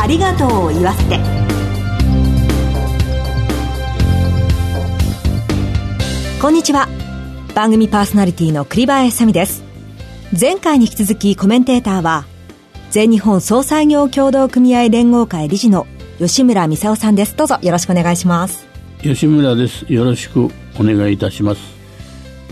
ありがとうを言わせて。こんにちは。番組パーソナリティの栗林さみです。前回に引き続きコメンテーターは全日本総裁業協同組合連合会理事の吉村美沙さんです。どうぞよろしくお願いします。吉村です。よろしくお願いいたします。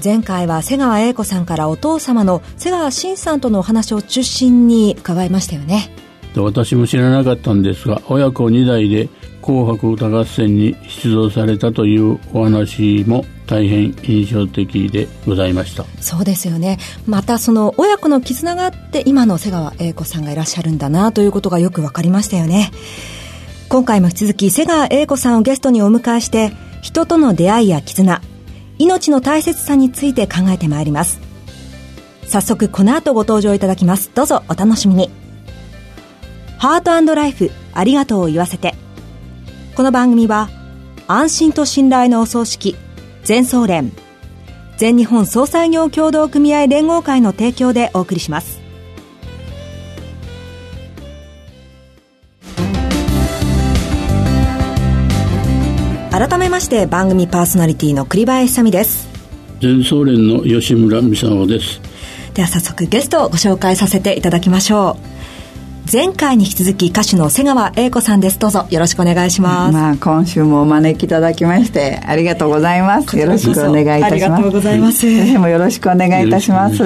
前回は瀬川栄子さんからお父様の瀬川慎さんとのお話を中心に伺いましたよね私も知らなかったんですが親子2代で「紅白歌合戦」に出場されたというお話も大変印象的でございました。そうですよね。またその親子の絆があって今の瀬川栄子さんがいらっしゃるんだなということがよく分かりましたよね。今回も引き続き瀬川栄子さんをゲストにお迎えして人との出会いや絆命の大切さについて考えてまいります。早速この後ご登場いただきます。どうぞお楽しみに。ハートライフありがとうを言わせて。この番組は安心と信頼のお葬式全総連全日本総裁業協同組合連合会の提供でお送りします。改めまして番組パーソナリティの栗林さみです。全総連の吉村美沙です。では早速ゲストをご紹介させていただきましょう前回に引き続き歌手の瀬川栄子さんです。どうぞよろしくお願いします。まあ今週もお招きいただきましてありがとうございます。よろしくお願いいたします。ありがとうございます。もよろしくお願いいたします。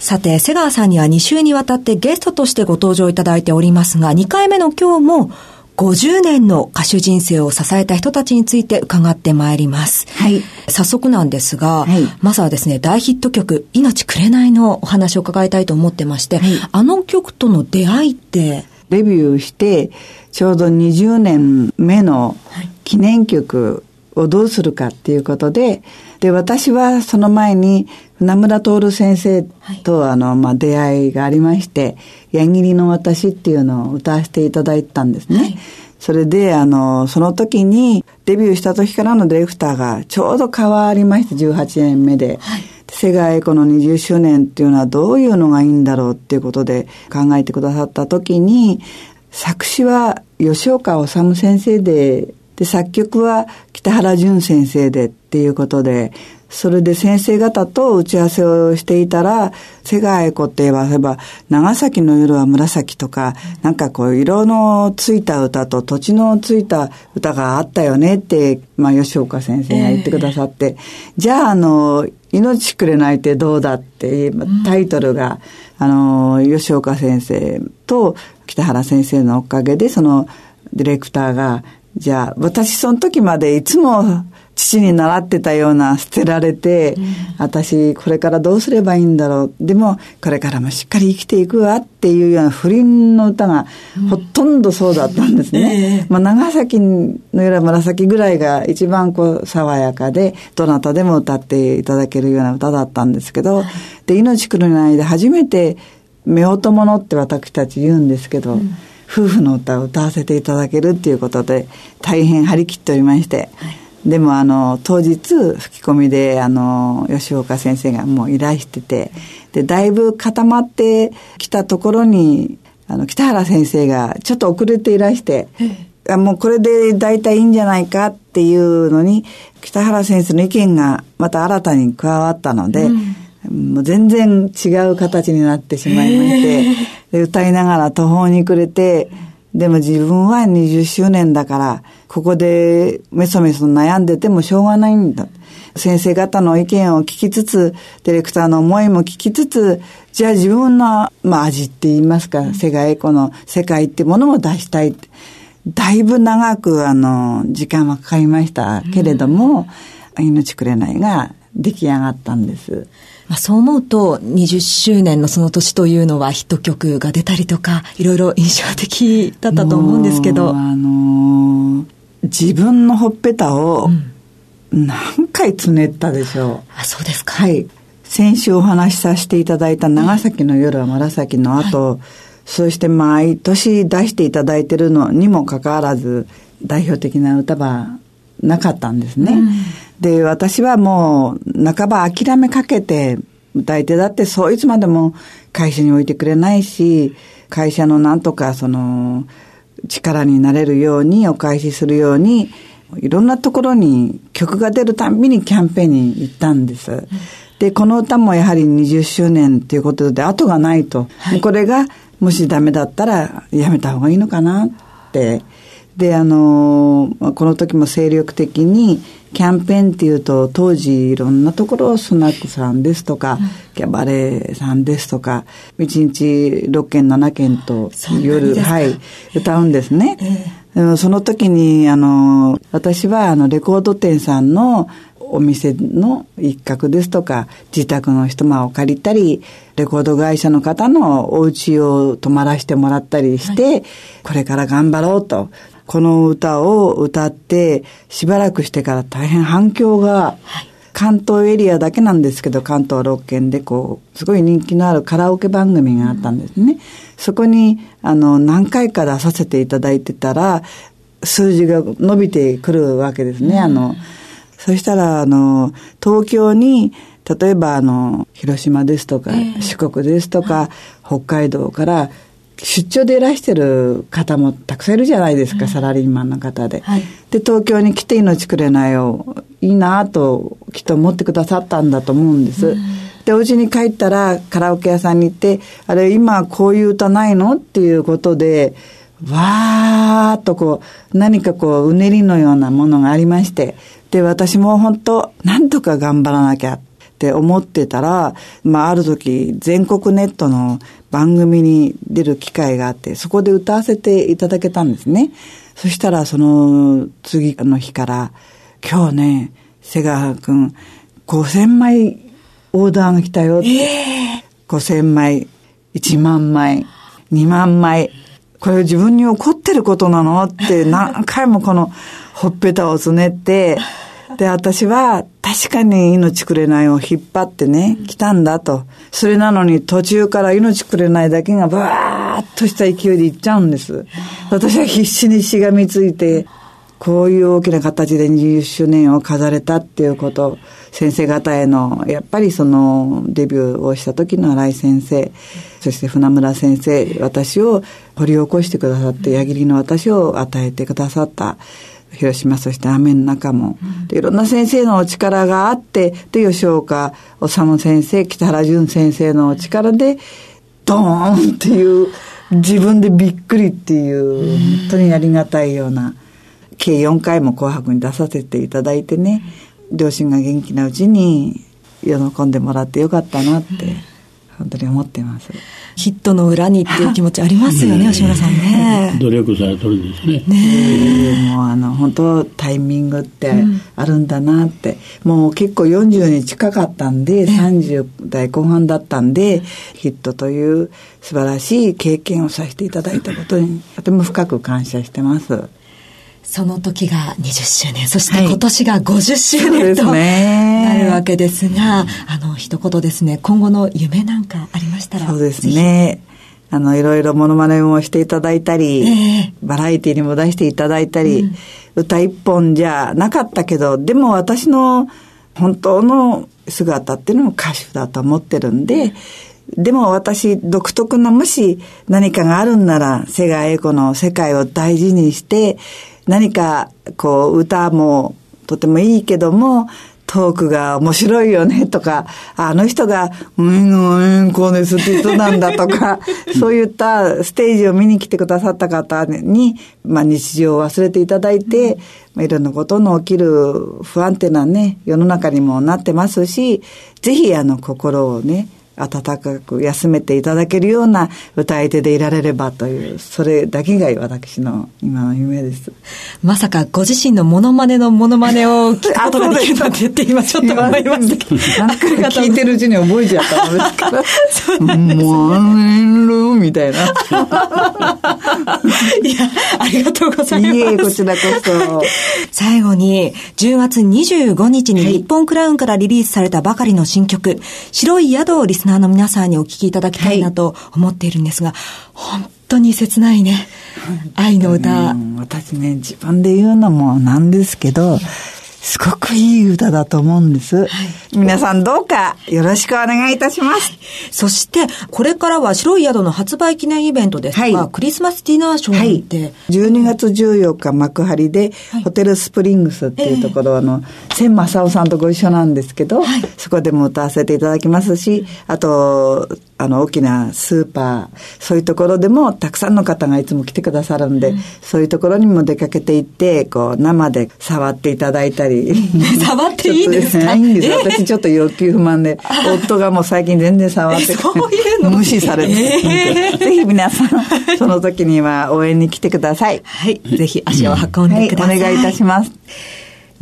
さて、瀬川さんには2週にわたってゲストとしてご登場いただいておりますが、2回目の今日も50年の歌手人生を支えた人たちについて伺ってまいります。はい。早速なんですが、はい、まずはですね、大ヒット曲、命くれないのお話を伺いたいと思ってまして、はい、あの曲との出会いって、デビューして、ちょうど20年目の記念曲をどうするかっていうことで、で、私はその前に船村徹先生と、はい、あの、まあ、出会いがありまして、矢切の私っていうのを歌わせていただいたんですね。はい、それで、あの、その時に、デビューした時からのディレクターがちょうど変わりまして、18年目で。はい世界エコの20周年っていうのはどういうのがいいんだろうっていうことで考えてくださった時に、作詞は吉岡治先生で、で、作曲は北原淳先生でっていうことで、それで先生方と打ち合わせをしていたら、瀬川栄子って言えば、例えば、長崎の夜は紫とか、なんかこう、色のついた歌と土地のついた歌があったよねって、まあ、吉岡先生が言ってくださって、えー、じゃあ、あの、命くれないってどうだってタイトルが、あの、吉岡先生と北原先生のおかげで、その、ディレクターが、じゃあ、私その時までいつも父に習ってたような捨てられて、うん、私これからどうすればいいんだろう。でもこれからもしっかり生きていくわっていうような不倫の歌がほとんどそうだったんですね。うん、まあ長崎の夜は紫ぐらいが一番こう爽やかで、どなたでも歌っていただけるような歌だったんですけど、はい、で、命くるないで初めて夫婦ものって私たち言うんですけど、うん。夫婦の歌を歌わせていただけるっていうことで大変張り切っておりまして、はいでもあの当日吹き込みであの吉岡先生がもういらしててでだいぶ固まってきたところにあの北原先生がちょっと遅れていらしてあもうこれで大体いいんじゃないかっていうのに北原先生の意見がまた新たに加わったので、うん、もう全然違う形になってしまいましてで歌いながら途方に暮れてでも自分は20周年だからここでメソメソ悩んでてもしょうがないんだ。先生方の意見を聞きつつ、ディレクターの思いも聞きつつ、じゃあ自分の、まあ、味って言いますか、世界エコの世界ってものも出したい。だいぶ長く、あの、時間はかかりましたけれども、うん、命くれないが出来上がったんです。まあ、そう思うと、20周年のその年というのはヒット曲が出たりとか、いろいろ印象的だったと思うんですけど。あのー自分のほっぺたを何回つねったでしょう、うん、あそうですか。はい。先週お話しさせていただいた長崎の夜は紫の後、はい、そして毎年出していただいてるのにもかかわらず代表的な歌はなかったんですね、うん、で私はもう半ば諦めかけて歌い手だってそういつまでも会社に置いてくれないし、会社のなんとかその力になれるようにお返しするように、いろんなところに曲が出るたんびにキャンペーンに行ったんです。うん、で、この歌もやはり20周年ということで後がないと。はい、これがもしダメだったらやめた方がいいのかなって。で、あの、この時も精力的にキャンペーンっていうと当時いろんなところスナックさんですとか、キャバレーさんですとか1日6件7件と夜はい歌うんですね、えー、その時にあの私はあのレコード店さんのお店の一角ですとか、自宅の一間を借りたり、レコード会社の方のお家を泊まらせてもらったりして、はい、これから頑張ろうと。この歌を歌ってしばらくしてから大変反響が、関東エリアだけなんですけど、関東6県でこう、すごい人気のあるカラオケ番組があったんですね。そこに、あの、何回か出させていただいてたら、数字が伸びてくるわけですね。あの、そしたら、あの、東京に、例えば、あの、広島ですとか、四国ですとか、北海道から出張でいらしてる方もたくさんいるじゃないですか、サラリーマンの方で。はい、で、東京に来て命くれないをいいなときっと思ってくださったんだと思うんです。で、お家に帰ったらカラオケ屋さんに行って、あれ今こういう歌ないの？っていうことで、わーっとこう、何かこう、うねりのようなものがありまして、で、私も本当、なんとか頑張らなきゃって思ってたら、まあ、ある時、全国ネットの番組に出る機会があって、そこで歌わせていただけたんですね。そしたら、その次の日から、今日ね、瀬川くん、5000枚オーダーが来たよって。えー、5000枚、1万枚、2万枚。これ自分に起こってることなの？って何回もこのほっぺたをつねって、で、私は確かに命くれないを引っ張ってね、来たんだと。それなのに途中から命くれないだけがバーッとした勢いで行っちゃうんです。私は必死にしがみついて、こういう大きな形で20周年を飾れたっていうこと、先生方への、やっぱりそのデビューをした時の新井先生、そして船村先生、私を掘り起こしてくださって、矢切の私を与えてくださった。広島、そして雨の中も、でいろんな先生のお力があって、で、吉岡治先生、北原淳先生のお力で、ドーンっていう、自分でびっくりっていう、本当にありがたいような、計4回も紅白に出させていただいてね、両親が元気なうちに喜んでもらってよかったなって、本当に思ってます。ヒットの裏にっていう気持ちありますよね、吉村さんね。努力されとるんですね。ねもうあの、本当タイミングってあるんだなって。うん、もう結構40に近かったんで、30代後半だったんで、ヒットという素晴らしい経験をさせていただいたことに、とても深く感謝してます。その時が20周年、そして今年が50周年、はい、となるわけですが、ね、あの、一言ですね、今後の夢なんかありましたら。そうですね。あの、いろいろモノマネもしていただいたり、えー、バラエティにも出していただいたり、うん、歌一本じゃなかったけど、でも私の本当の姿っていうのも歌手だと思ってるんで、でも私独特のもし何かがあるんなら、瀬川栄子の世界を大事にして、何かこう歌もとてもいいけども、トークが面白いよねとか、あの人が、うんうん、こうですって人なんだとか、そういったステージを見に来てくださった方に、まあ日常を忘れていただいて、まあ、いろんなことの起きる不安定なね、世の中にもなってますし、ぜひあの心をね、温かく休めていただけるような歌い手でいられればという、それだけが私の今の夢です。まさかご自身のモノマネのモノマネを聞くことができるなんてって今ちょっと思いましたけど。聞いてるうちに覚えちゃったのですから。そうなんですみたいな。いや、ありがとうございます。いえ、こちらこそ。最後に、10月25日に日本クラウンからリリースされたばかりの新曲、白い宿をリススナーの皆さんにお聞きいただきたいなと思っているんですが、はい、本当に切ないね。愛の歌。私ね、自分で言うのもなんですけど、すごくいい歌だと思うんです。はい、皆さんどうかよろしくお願いいたします。そして、これからは白い宿の発売記念イベントですが、はい、クリスマスディナーショーって、はい、12月14日幕張で、ホテルスプリングスっていうところ、えー、あの、千正夫さんとご一緒なんですけど、そこでも歌わせていただきますし、あと、あの、大きなスーパー、そういうところでもたくさんの方がいつも来てくださるんで、うん、そういうところにも出かけていって、こう、生で触っていただいたり。触っていいんですか？いいんです。私ちょっと欲求不満で、夫がもう最近全然触って、無視されて、えー、ぜひ皆さん、その時には応援に来てください。はい。ぜひ足を運んでください。はい、お願いいたします。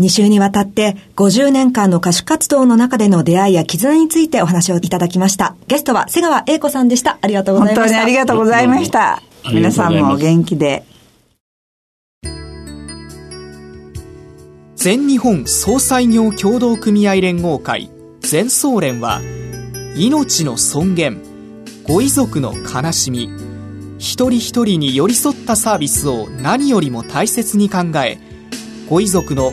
2週にわたって50年間の歌手活動の中での出会いや絆についてお話をいただきました。ゲストは瀬川栄子さんでした。ありがとうございました。本当にありがとうございました。皆さんもお元気で。全日本総裁業協同組合連合会全総連は命の尊厳ご遺族の悲しみ一人一人に寄り添ったサービスを何よりも大切に考えご遺族の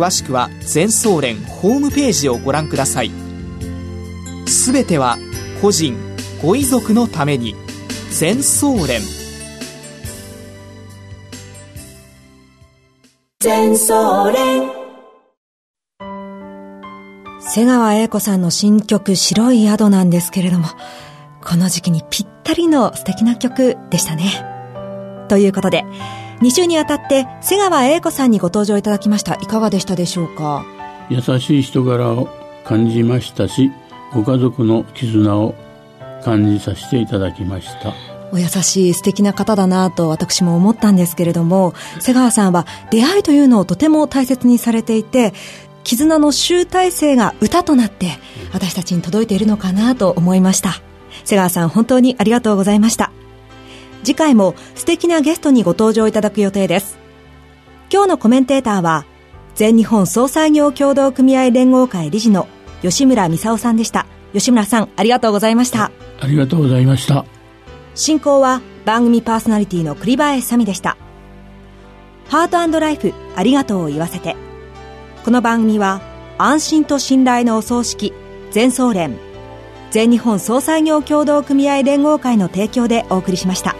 詳しくは全総連ホームページをご覧ください。すべては個人ご遺族のために。全総連。全総連。瀬川栄子さんの新曲白い宿なんですけれどもこの時期にぴったりの素敵な曲でしたね。ということで2週にわたって瀬川栄子さんにご登場いただきました。いかがでしたでしょうか？優しい人柄を感じましたしご家族の絆を感じさせていただきました。お優しい素敵な方だなと私も思ったんですけれども瀬川さんは出会いというのをとても大切にされていて絆の集大成が歌となって私たちに届いているのかなと思いました。瀬川さん本当にありがとうございました次回も素敵なゲストにご登場いただく予定です。今日のコメンテーターは、全日本総裁業協同組合連合会理事の吉村美沙さんでした。吉村さん、ありがとうございました。ありがとうございました。進行は番組パーソナリティの栗林さみでした。ハートライフありがとうを言わせて。この番組は安心と信頼のお葬式全総連全日本総裁業協同組合連合会の提供でお送りしました。